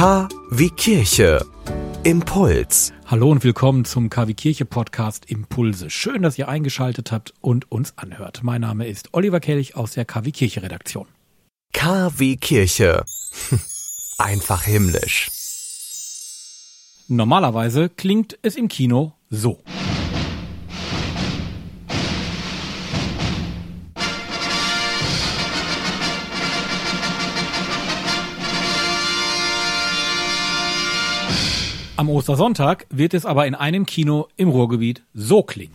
K wie Kirche. Impuls. Hallo und willkommen zum KW Kirche Podcast Impulse. Schön, dass ihr eingeschaltet habt und uns anhört. Mein Name ist Oliver Kelch aus der KW Kirche Redaktion. KW Kirche. Einfach himmlisch. Normalerweise klingt es im Kino so. Am Ostersonntag wird es aber in einem Kino im Ruhrgebiet so klingen.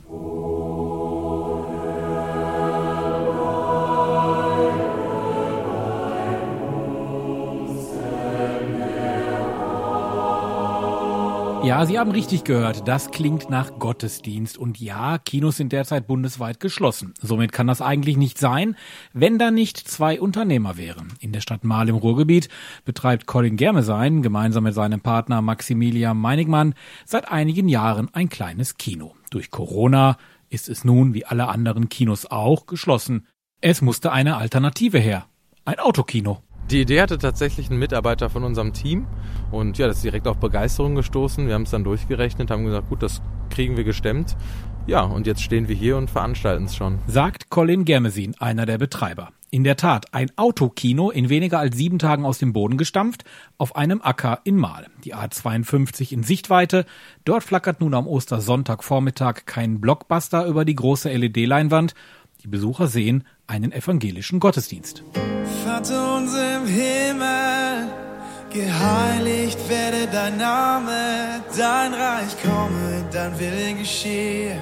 Ja, Sie haben richtig gehört. Das klingt nach Gottesdienst. Und ja, Kinos sind derzeit bundesweit geschlossen. Somit kann das eigentlich nicht sein, wenn da nicht zwei Unternehmer wären. In der Stadt Mahl im Ruhrgebiet betreibt Colin Germesein gemeinsam mit seinem Partner Maximilian Meinigmann seit einigen Jahren ein kleines Kino. Durch Corona ist es nun, wie alle anderen Kinos auch, geschlossen. Es musste eine Alternative her. Ein Autokino. Die Idee hatte tatsächlich ein Mitarbeiter von unserem Team und ja, das ist direkt auf Begeisterung gestoßen. Wir haben es dann durchgerechnet, haben gesagt, gut, das kriegen wir gestemmt. Ja, und jetzt stehen wir hier und veranstalten es schon. Sagt Colin Germesin, einer der Betreiber. In der Tat, ein Autokino in weniger als sieben Tagen aus dem Boden gestampft, auf einem Acker in Mahl. Die A52 in Sichtweite. Dort flackert nun am Ostersonntagvormittag kein Blockbuster über die große LED-Leinwand. Die Besucher sehen einen evangelischen Gottesdienst. Vater unser im Himmel, geheiligt werde dein Name, dein Reich komme, dein Wille geschehe,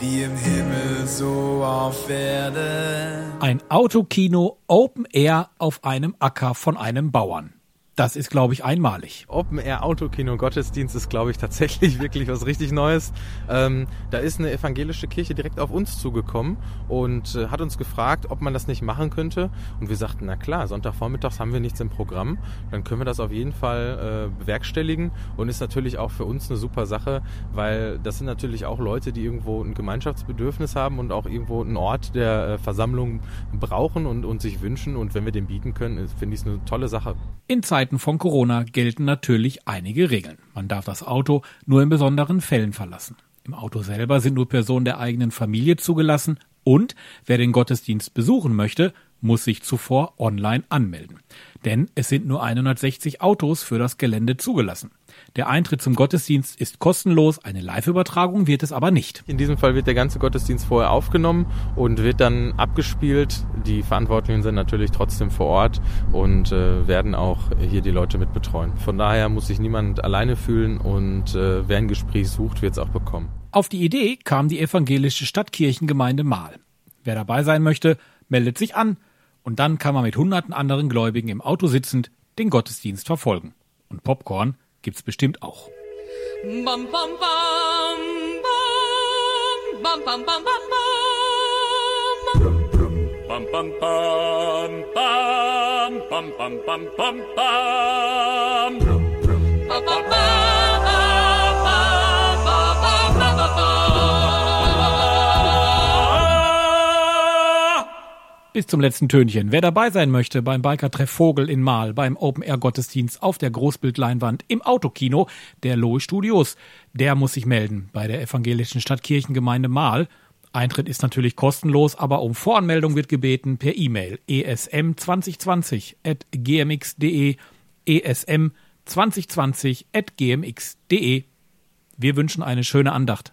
wie im Himmel so auf Erden. Ein Autokino Open Air auf einem Acker von einem Bauern. Das ist, glaube ich, einmalig. Open Air Autokino Gottesdienst ist, glaube ich, tatsächlich wirklich was richtig Neues. Ähm, da ist eine evangelische Kirche direkt auf uns zugekommen und äh, hat uns gefragt, ob man das nicht machen könnte. Und wir sagten, na klar, Sonntagvormittags haben wir nichts im Programm. Dann können wir das auf jeden Fall äh, bewerkstelligen und ist natürlich auch für uns eine super Sache, weil das sind natürlich auch Leute, die irgendwo ein Gemeinschaftsbedürfnis haben und auch irgendwo einen Ort der äh, Versammlung brauchen und, und sich wünschen. Und wenn wir den bieten können, finde ich es eine tolle Sache. In Zeiten von Corona gelten natürlich einige Regeln. Man darf das Auto nur in besonderen Fällen verlassen. Im Auto selber sind nur Personen der eigenen Familie zugelassen und wer den Gottesdienst besuchen möchte, muss sich zuvor online anmelden. Denn es sind nur 160 Autos für das Gelände zugelassen. Der Eintritt zum Gottesdienst ist kostenlos, eine Live-Übertragung wird es aber nicht. In diesem Fall wird der ganze Gottesdienst vorher aufgenommen und wird dann abgespielt. Die Verantwortlichen sind natürlich trotzdem vor Ort und äh, werden auch hier die Leute mit betreuen. Von daher muss sich niemand alleine fühlen und äh, wer ein Gespräch sucht, wird es auch bekommen. Auf die Idee kam die evangelische Stadtkirchengemeinde Mahl. Wer dabei sein möchte, meldet sich an und dann kann man mit hunderten anderen Gläubigen im Auto sitzend den Gottesdienst verfolgen. Und Popcorn gibt's bestimmt auch. Bam, bam, bam, bam, bam, bam, bam, bam. Bam, bam, bam, bam, bam, bam, bam, bam, bam. Bam, bam, bam. Bis zum letzten Tönchen. Wer dabei sein möchte beim Biker-Treff Vogel in Mahl, beim Open-Air-Gottesdienst auf der Großbildleinwand im Autokino der Lohe Studios, der muss sich melden bei der evangelischen Stadtkirchengemeinde Mahl. Eintritt ist natürlich kostenlos, aber um Voranmeldung wird gebeten per E-Mail esm2020 at gmx.de esm2020 at gmx.de. Wir wünschen eine schöne Andacht.